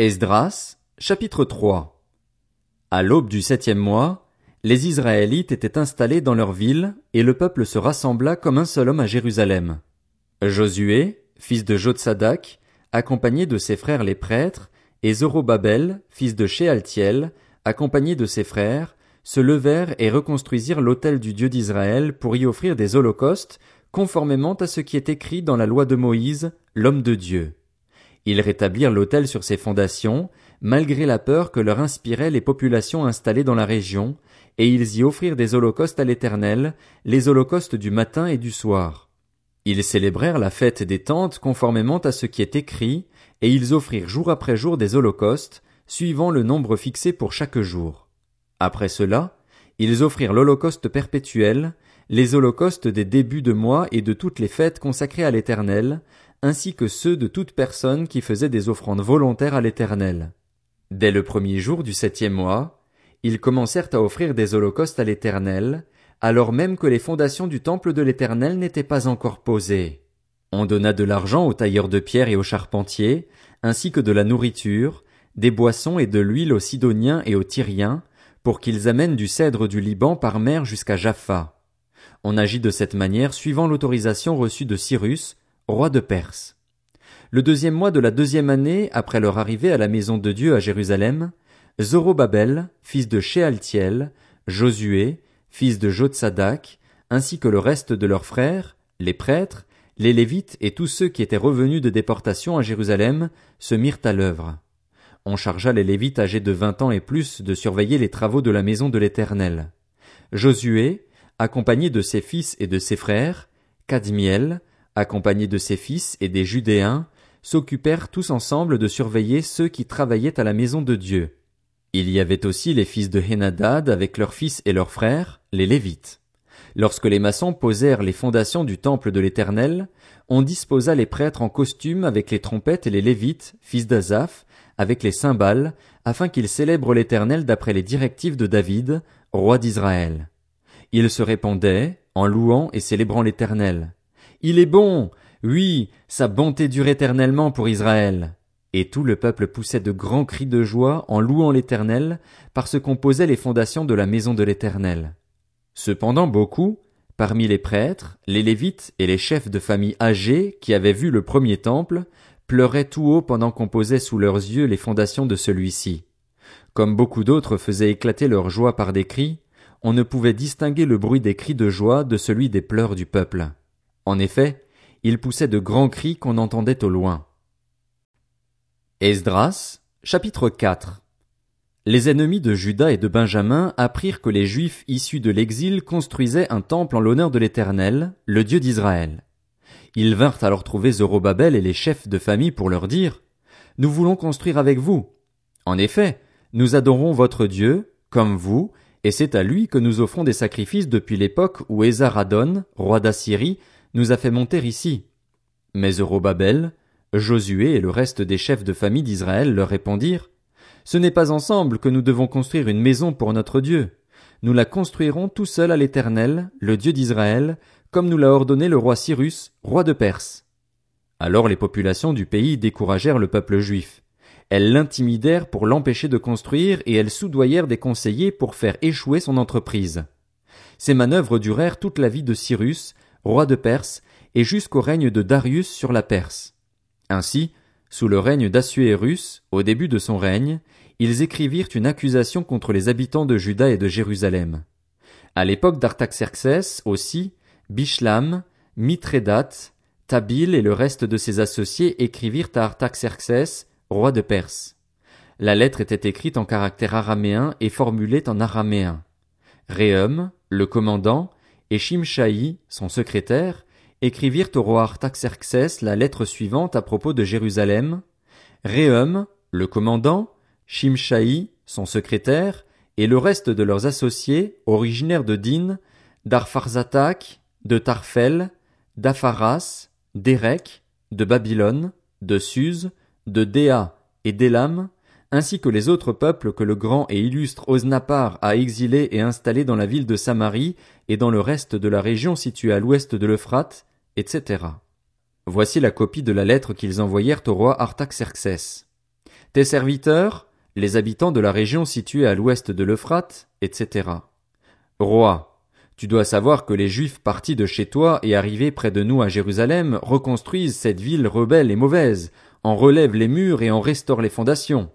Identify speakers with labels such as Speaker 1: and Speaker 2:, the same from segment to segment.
Speaker 1: Esdras, chapitre 3 À l'aube du septième mois, les Israélites étaient installés dans leur ville, et le peuple se rassembla comme un seul homme à Jérusalem. Josué, fils de Jotsadak, accompagné de ses frères les prêtres, et Zorobabel, fils de Shealtiel, accompagné de ses frères, se levèrent et reconstruisirent l'autel du Dieu d'Israël pour y offrir des holocaustes, conformément à ce qui est écrit dans la loi de Moïse, l'homme de Dieu. Ils rétablirent l'autel sur ses fondations, malgré la peur que leur inspiraient les populations installées dans la région, et ils y offrirent des holocaustes à l'Éternel, les holocaustes du matin et du soir. Ils célébrèrent la fête des tentes conformément à ce qui est écrit, et ils offrirent jour après jour des holocaustes, suivant le nombre fixé pour chaque jour. Après cela, ils offrirent l'holocauste perpétuel, les holocaustes des débuts de mois et de toutes les fêtes consacrées à l'Éternel, ainsi que ceux de toute personne qui faisait des offrandes volontaires à l'Éternel. Dès le premier jour du septième mois, ils commencèrent à offrir des holocaustes à l'Éternel, alors même que les fondations du temple de l'Éternel n'étaient pas encore posées. On donna de l'argent aux tailleurs de pierre et aux charpentiers, ainsi que de la nourriture, des boissons et de l'huile aux Sidoniens et aux Tyriens, pour qu'ils amènent du cèdre du Liban par mer jusqu'à Jaffa. On agit de cette manière suivant l'autorisation reçue de Cyrus, roi de Perse. Le deuxième mois de la deuxième année après leur arrivée à la maison de Dieu à Jérusalem, Zorobabel, fils de Shealtiel, Josué, fils de Jotsadak, ainsi que le reste de leurs frères, les prêtres, les Lévites et tous ceux qui étaient revenus de déportation à Jérusalem se mirent à l'œuvre. On chargea les Lévites âgés de vingt ans et plus de surveiller les travaux de la maison de l'Éternel. Josué, accompagné de ses fils et de ses frères, Cadmiel, accompagné de ses fils et des Judéens, s'occupèrent tous ensemble de surveiller ceux qui travaillaient à la maison de Dieu. Il y avait aussi les fils de Hénadad avec leurs fils et leurs frères, les Lévites. Lorsque les maçons posèrent les fondations du temple de l'Éternel, on disposa les prêtres en costume avec les trompettes et les Lévites, fils d'Azaph, avec les cymbales, afin qu'ils célèbrent l'Éternel d'après les directives de David, roi d'Israël. Ils se répandaient, en louant et célébrant l'Éternel. Il est bon. Oui, sa bonté dure éternellement pour Israël. Et tout le peuple poussait de grands cris de joie en louant l'Éternel, parce qu'on posait les fondations de la maison de l'Éternel. Cependant beaucoup, parmi les prêtres, les Lévites et les chefs de famille âgés qui avaient vu le premier temple, pleuraient tout haut pendant qu'on posait sous leurs yeux les fondations de celui-ci. Comme beaucoup d'autres faisaient éclater leur joie par des cris, on ne pouvait distinguer le bruit des cris de joie de celui des pleurs du peuple. En effet, il poussait de grands cris qu'on entendait au loin. Esdras, chapitre 4 Les ennemis de Juda et de Benjamin apprirent que les Juifs issus de l'exil construisaient un temple en l'honneur de l'Éternel, le Dieu d'Israël. Ils vinrent alors trouver Zorobabel et les chefs de famille pour leur dire, Nous voulons construire avec vous. En effet, nous adorons votre Dieu, comme vous, et c'est à lui que nous offrons des sacrifices depuis l'époque où Esaradon, roi d'Assyrie, nous a fait monter ici. Mais Zorobabel, Josué et le reste des chefs de famille d'Israël leur répondirent, Ce n'est pas ensemble que nous devons construire une maison pour notre Dieu. Nous la construirons tout seul à l'Éternel, le Dieu d'Israël, comme nous l'a ordonné le roi Cyrus, roi de Perse. Alors les populations du pays découragèrent le peuple juif. Elles l'intimidèrent pour l'empêcher de construire et elles soudoyèrent des conseillers pour faire échouer son entreprise. Ces manœuvres durèrent toute la vie de Cyrus, roi de Perse, et jusqu'au règne de Darius sur la Perse. Ainsi, sous le règne d'Assuérus, au début de son règne, ils écrivirent une accusation contre les habitants de Juda et de Jérusalem. À l'époque d'Artaxerxès aussi, Bishlam, Mithredat, Tabil et le reste de ses associés écrivirent à Artaxerxès, roi de Perse. La lettre était écrite en caractère araméen et formulée en araméen. Réum, le commandant, et Shimshaï, son secrétaire, écrivirent au roi Artaxerxès la lettre suivante à propos de Jérusalem. Réum, le commandant, Shimshaï, son secrétaire, et le reste de leurs associés, originaires de Din, d'Arpharzatak, de Tarfel, d'Apharas, d'Érec, de Babylone, de Suse, de Déa et d'Élam, ainsi que les autres peuples que le grand et illustre Osnapar a exilés et installés dans la ville de Samarie et dans le reste de la région située à l'ouest de l'Euphrate, etc. Voici la copie de la lettre qu'ils envoyèrent au roi Artaxerxès. tes serviteurs, les habitants de la région située à l'ouest de l'Euphrate, etc. Roi, tu dois savoir que les Juifs partis de chez toi et arrivés près de nous à Jérusalem reconstruisent cette ville rebelle et mauvaise, en relèvent les murs et en restaurent les fondations.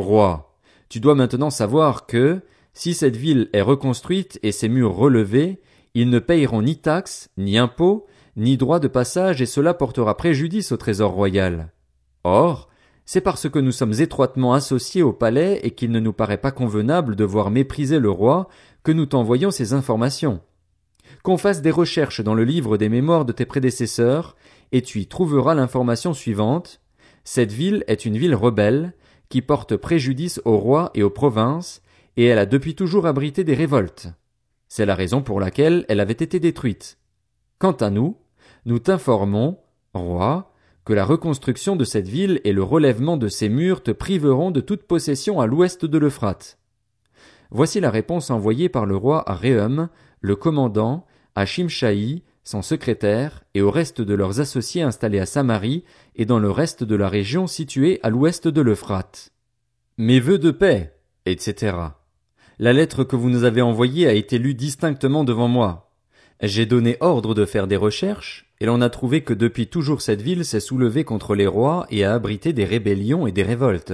Speaker 1: Roi, tu dois maintenant savoir que, si cette ville est reconstruite et ses murs relevés, ils ne payeront ni taxes, ni impôts, ni droits de passage et cela portera préjudice au trésor royal. Or, c'est parce que nous sommes étroitement associés au palais et qu'il ne nous paraît pas convenable de voir mépriser le roi que nous t'envoyons ces informations. Qu'on fasse des recherches dans le livre des mémoires de tes prédécesseurs, et tu y trouveras l'information suivante. Cette ville est une ville rebelle, qui porte préjudice au roi et aux provinces, et elle a depuis toujours abrité des révoltes. C'est la raison pour laquelle elle avait été détruite. Quant à nous, nous t'informons, roi, que la reconstruction de cette ville et le relèvement de ses murs te priveront de toute possession à l'ouest de l'Euphrate. Voici la réponse envoyée par le roi à Réhum, le commandant, à Shimshaï, son secrétaire, et au reste de leurs associés installés à Samarie et dans le reste de la région située à l'ouest de l'Euphrate. Mes vœux de paix, etc. La lettre que vous nous avez envoyée a été lue distinctement devant moi. J'ai donné ordre de faire des recherches, et l'on a trouvé que depuis toujours cette ville s'est soulevée contre les rois et a abrité des rébellions et des révoltes.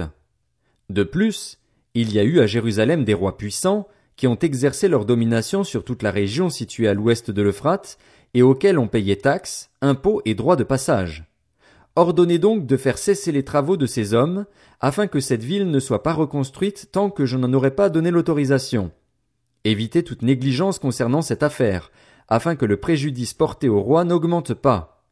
Speaker 1: De plus, il y a eu à Jérusalem des rois puissants, qui ont exercé leur domination sur toute la région située à l'ouest de l'Euphrate, et auxquels on payait taxes, impôts et droits de passage. Ordonnez donc de faire cesser les travaux de ces hommes, afin que cette ville ne soit pas reconstruite tant que je n'en aurai pas donné l'autorisation. Évitez toute négligence concernant cette affaire, afin que le préjudice porté au roi n'augmente pas.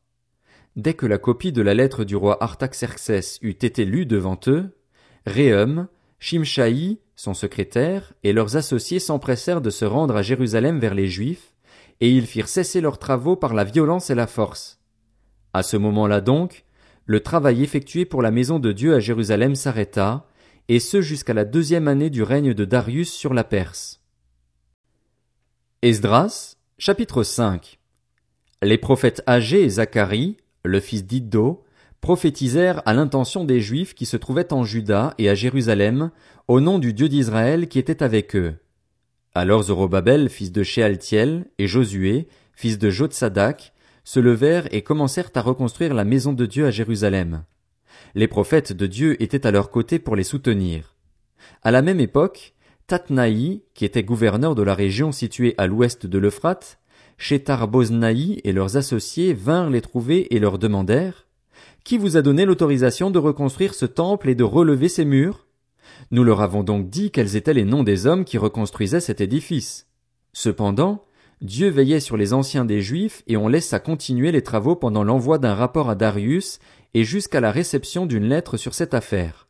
Speaker 1: Dès que la copie de la lettre du roi Artaxerxès eut été lue devant eux, Réhum, Shimshaï, son secrétaire, et leurs associés s'empressèrent de se rendre à Jérusalem vers les Juifs, et ils firent cesser leurs travaux par la violence et la force. À ce moment-là donc, le travail effectué pour la maison de Dieu à Jérusalem s'arrêta, et ce jusqu'à la deuxième année du règne de Darius sur la Perse. Esdras, Chapitre 5 Les prophètes âgés et Zacharie, le fils d'Iddo, prophétisèrent à l'intention des Juifs qui se trouvaient en Juda et à Jérusalem, au nom du Dieu d'Israël qui était avec eux. Alors Zorobabel, fils de Shealtiel, et Josué, fils de Jotsadak, se levèrent et commencèrent à reconstruire la maison de Dieu à Jérusalem. Les prophètes de Dieu étaient à leur côté pour les soutenir. À la même époque, Tatnaï, qui était gouverneur de la région située à l'ouest de l'Euphrate, Shetar Boznaï et leurs associés vinrent les trouver et leur demandèrent Qui vous a donné l'autorisation de reconstruire ce temple et de relever ses murs? Nous leur avons donc dit quels étaient les noms des hommes qui reconstruisaient cet édifice. Cependant, Dieu veillait sur les anciens des Juifs et on laissa continuer les travaux pendant l'envoi d'un rapport à Darius et jusqu'à la réception d'une lettre sur cette affaire.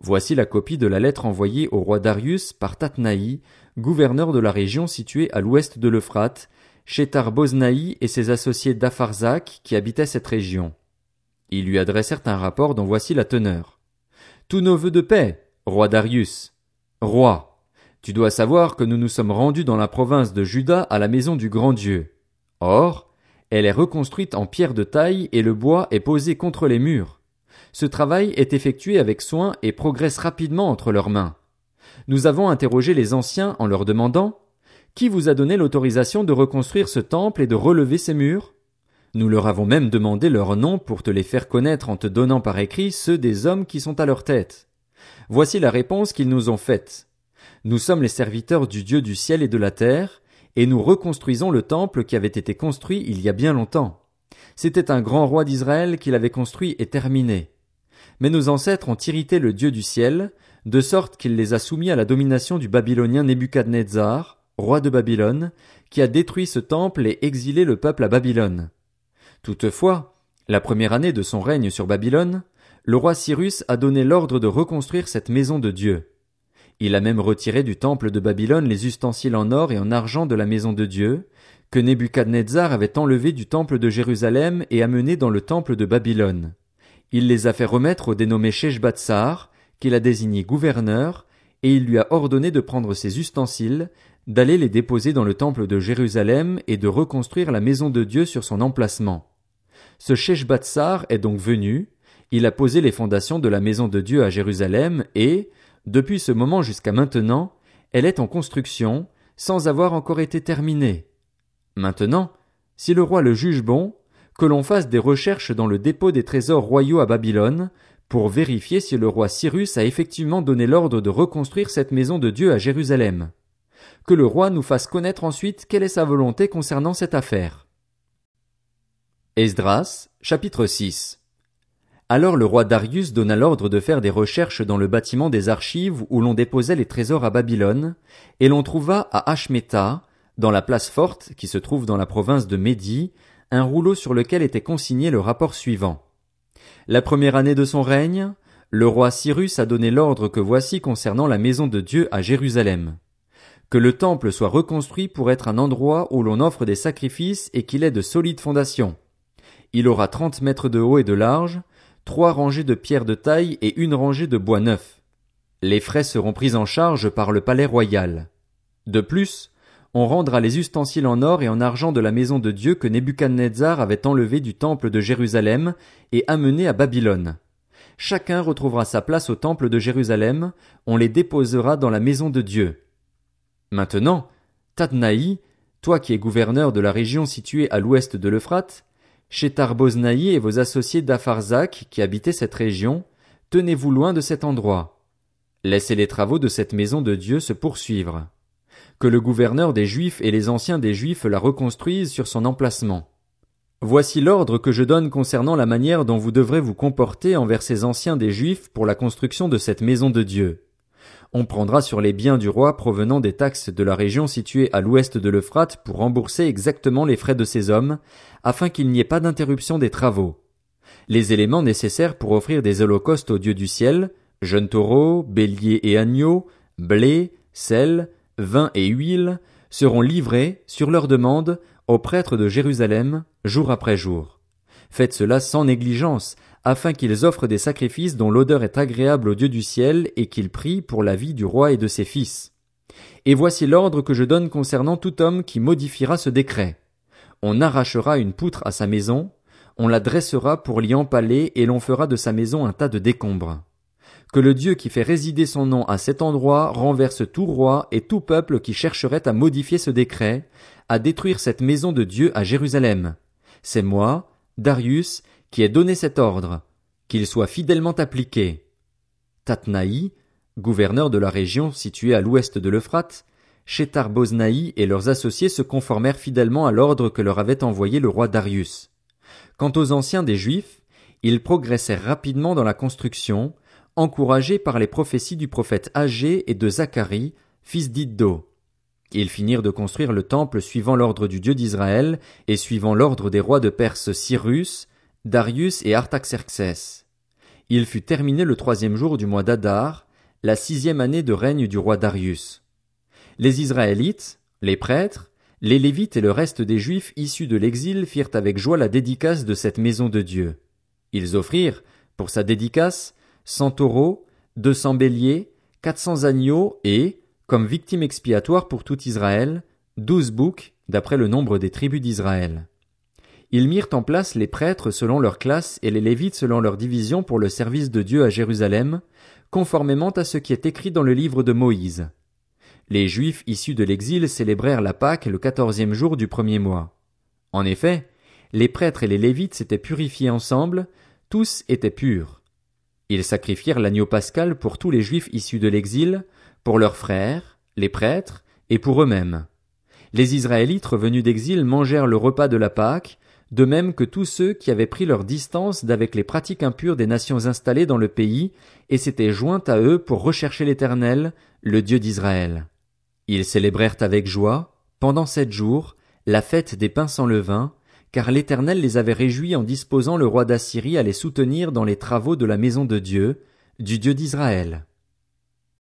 Speaker 1: Voici la copie de la lettre envoyée au roi Darius par Tatnaï, gouverneur de la région située à l'ouest de l'Euphrate, Shetar Boznaï et ses associés d'Apharzak qui habitaient cette région. Ils lui adressèrent un rapport dont voici la teneur. Tous nos vœux de paix, roi Darius. Roi, tu dois savoir que nous nous sommes rendus dans la province de Juda à la maison du grand Dieu. Or, elle est reconstruite en pierre de taille et le bois est posé contre les murs. Ce travail est effectué avec soin et progresse rapidement entre leurs mains. Nous avons interrogé les anciens en leur demandant Qui vous a donné l'autorisation de reconstruire ce temple et de relever ces murs? Nous leur avons même demandé leurs noms pour te les faire connaître en te donnant par écrit ceux des hommes qui sont à leur tête. Voici la réponse qu'ils nous ont faite. Nous sommes les serviteurs du Dieu du ciel et de la terre, et nous reconstruisons le temple qui avait été construit il y a bien longtemps. C'était un grand roi d'Israël qui l'avait construit et terminé. Mais nos ancêtres ont irrité le Dieu du ciel, de sorte qu'il les a soumis à la domination du Babylonien Nebuchadnezzar, roi de Babylone, qui a détruit ce temple et exilé le peuple à Babylone. Toutefois, la première année de son règne sur Babylone, le roi Cyrus a donné l'ordre de reconstruire cette maison de Dieu. Il a même retiré du temple de Babylone les ustensiles en or et en argent de la maison de Dieu, que Nebuchadnezzar avait enlevés du temple de Jérusalem et amenés dans le temple de Babylone. Il les a fait remettre au dénommé Sheshbatsar, qu'il a désigné gouverneur, et il lui a ordonné de prendre ses ustensiles, d'aller les déposer dans le temple de Jérusalem et de reconstruire la maison de Dieu sur son emplacement. Ce Sheshbatsar est donc venu, il a posé les fondations de la maison de Dieu à Jérusalem et, depuis ce moment jusqu'à maintenant, elle est en construction, sans avoir encore été terminée. Maintenant, si le roi le juge bon, que l'on fasse des recherches dans le dépôt des trésors royaux à Babylone, pour vérifier si le roi Cyrus a effectivement donné l'ordre de reconstruire cette maison de Dieu à Jérusalem. Que le roi nous fasse connaître ensuite quelle est sa volonté concernant cette affaire. Esdras, chapitre 6 Alors le roi Darius donna l'ordre de faire des recherches dans le bâtiment des archives où l'on déposait les trésors à Babylone, et l'on trouva à Ashmeta, dans la place forte qui se trouve dans la province de Médie, un rouleau sur lequel était consigné le rapport suivant. La première année de son règne, le roi Cyrus a donné l'ordre que voici concernant la maison de Dieu à Jérusalem. Que le temple soit reconstruit pour être un endroit où l'on offre des sacrifices et qu'il ait de solides fondations. Il aura trente mètres de haut et de large, trois rangées de pierres de taille et une rangée de bois neuf. Les frais seront pris en charge par le palais royal. De plus, on rendra les ustensiles en or et en argent de la maison de Dieu que Nebuchadnezzar avait enlevé du temple de Jérusalem et amené à Babylone. Chacun retrouvera sa place au temple de Jérusalem, on les déposera dans la maison de Dieu. Maintenant, Tadnaï, toi qui es gouverneur de la région située à l'ouest de l'Euphrate, Boznaï et vos associés d'Apharzak qui habitaient cette région, tenez-vous loin de cet endroit. Laissez les travaux de cette maison de Dieu se poursuivre que le gouverneur des Juifs et les anciens des Juifs la reconstruisent sur son emplacement. Voici l'ordre que je donne concernant la manière dont vous devrez vous comporter envers ces anciens des Juifs pour la construction de cette maison de Dieu. On prendra sur les biens du roi provenant des taxes de la région située à l'ouest de l'Euphrate pour rembourser exactement les frais de ces hommes, afin qu'il n'y ait pas d'interruption des travaux. Les éléments nécessaires pour offrir des holocaustes au Dieu du ciel, jeunes taureaux, béliers et agneaux, blé, sel, vin et huile seront livrés, sur leur demande, aux prêtres de Jérusalem, jour après jour. Faites cela sans négligence, afin qu'ils offrent des sacrifices dont l'odeur est agréable au Dieu du ciel et qu'ils prient pour la vie du roi et de ses fils. Et voici l'ordre que je donne concernant tout homme qui modifiera ce décret. On arrachera une poutre à sa maison, on la dressera pour l'y empaler et l'on fera de sa maison un tas de décombres que le Dieu qui fait résider son nom à cet endroit renverse tout roi et tout peuple qui chercherait à modifier ce décret, à détruire cette maison de Dieu à Jérusalem. C'est moi, Darius, qui ai donné cet ordre, qu'il soit fidèlement appliqué. Tatnaï, gouverneur de la région située à l'ouest de l'Euphrate, Shetar Boznaï et leurs associés se conformèrent fidèlement à l'ordre que leur avait envoyé le roi Darius. Quant aux anciens des Juifs, ils progressèrent rapidement dans la construction, encouragés par les prophéties du prophète Agé et de Zacharie, fils d'Iddo. Ils finirent de construire le temple suivant l'ordre du Dieu d'Israël et suivant l'ordre des rois de Perse Cyrus, Darius et Artaxerxès. Il fut terminé le troisième jour du mois d'Adar, la sixième année de règne du roi Darius. Les Israélites, les prêtres, les Lévites et le reste des Juifs issus de l'exil firent avec joie la dédicace de cette maison de Dieu. Ils offrirent, pour sa dédicace, cent taureaux, deux cents béliers, quatre cents agneaux et, comme victime expiatoire pour tout Israël, douze boucs, d'après le nombre des tribus d'Israël. Ils mirent en place les prêtres selon leur classe et les lévites selon leur division pour le service de Dieu à Jérusalem, conformément à ce qui est écrit dans le livre de Moïse. Les Juifs issus de l'exil célébrèrent la Pâque le quatorzième jour du premier mois. En effet, les prêtres et les lévites s'étaient purifiés ensemble, tous étaient purs. Ils sacrifièrent l'agneau pascal pour tous les Juifs issus de l'exil, pour leurs frères, les prêtres, et pour eux-mêmes. Les Israélites revenus d'exil mangèrent le repas de la Pâque, de même que tous ceux qui avaient pris leur distance d'avec les pratiques impures des nations installées dans le pays, et s'étaient joints à eux pour rechercher l'Éternel, le Dieu d'Israël. Ils célébrèrent avec joie, pendant sept jours, la fête des pains sans levain, car l'Éternel les avait réjouis en disposant le roi d'Assyrie à les soutenir dans les travaux de la maison de Dieu, du Dieu d'Israël.